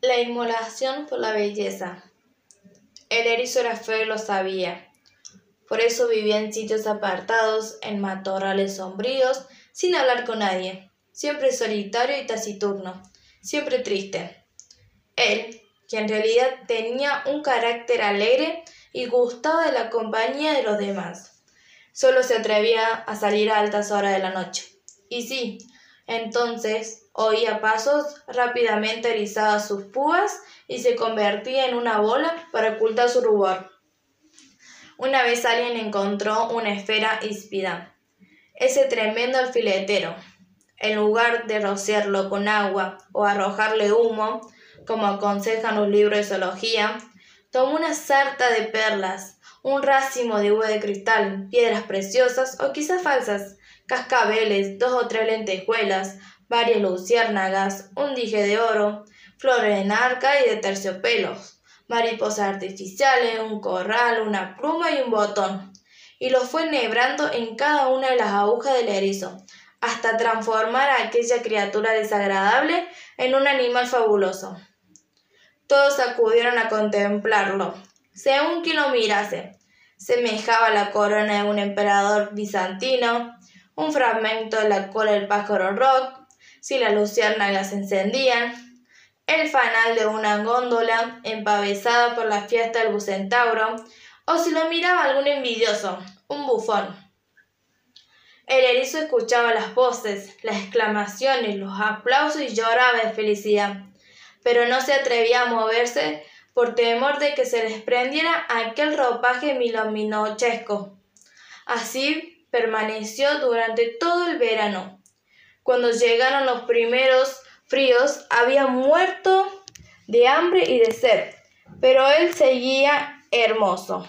La inmolación por la belleza. El erizo era feo y lo sabía. Por eso vivía en sitios apartados, en matorrales sombríos, sin hablar con nadie, siempre solitario y taciturno, siempre triste. Él, que en realidad tenía un carácter alegre y gustaba de la compañía de los demás, solo se atrevía a salir a altas horas de la noche. Y sí, entonces oía pasos, rápidamente erizaba sus púas y se convertía en una bola para ocultar su rubor. Una vez alguien encontró una esfera híspida, ese tremendo alfiletero. En lugar de rociarlo con agua o arrojarle humo, como aconsejan los libros de zoología, tomó una sarta de perlas, un racimo de uva de cristal, piedras preciosas o quizás falsas, cascabeles, dos o tres lentejuelas, varias luciérnagas, un dije de oro, flores de narca y de terciopelos, mariposas artificiales, un corral, una pluma y un botón, y los fue enhebrando en cada una de las agujas del erizo, hasta transformar a aquella criatura desagradable en un animal fabuloso. Todos acudieron a contemplarlo, según quien lo mirase. Semejaba la corona de un emperador bizantino, un fragmento de la cola del pájaro rock, si las luciérnagas se encendían, el fanal de una góndola empavesada por la fiesta del bucentauro, o si lo miraba algún envidioso, un bufón. El erizo escuchaba las voces, las exclamaciones, los aplausos y lloraba de felicidad, pero no se atrevía a moverse por temor de que se les prendiera aquel ropaje milominochesco. Así permaneció durante todo el verano. Cuando llegaron los primeros fríos, había muerto de hambre y de sed, pero él seguía hermoso.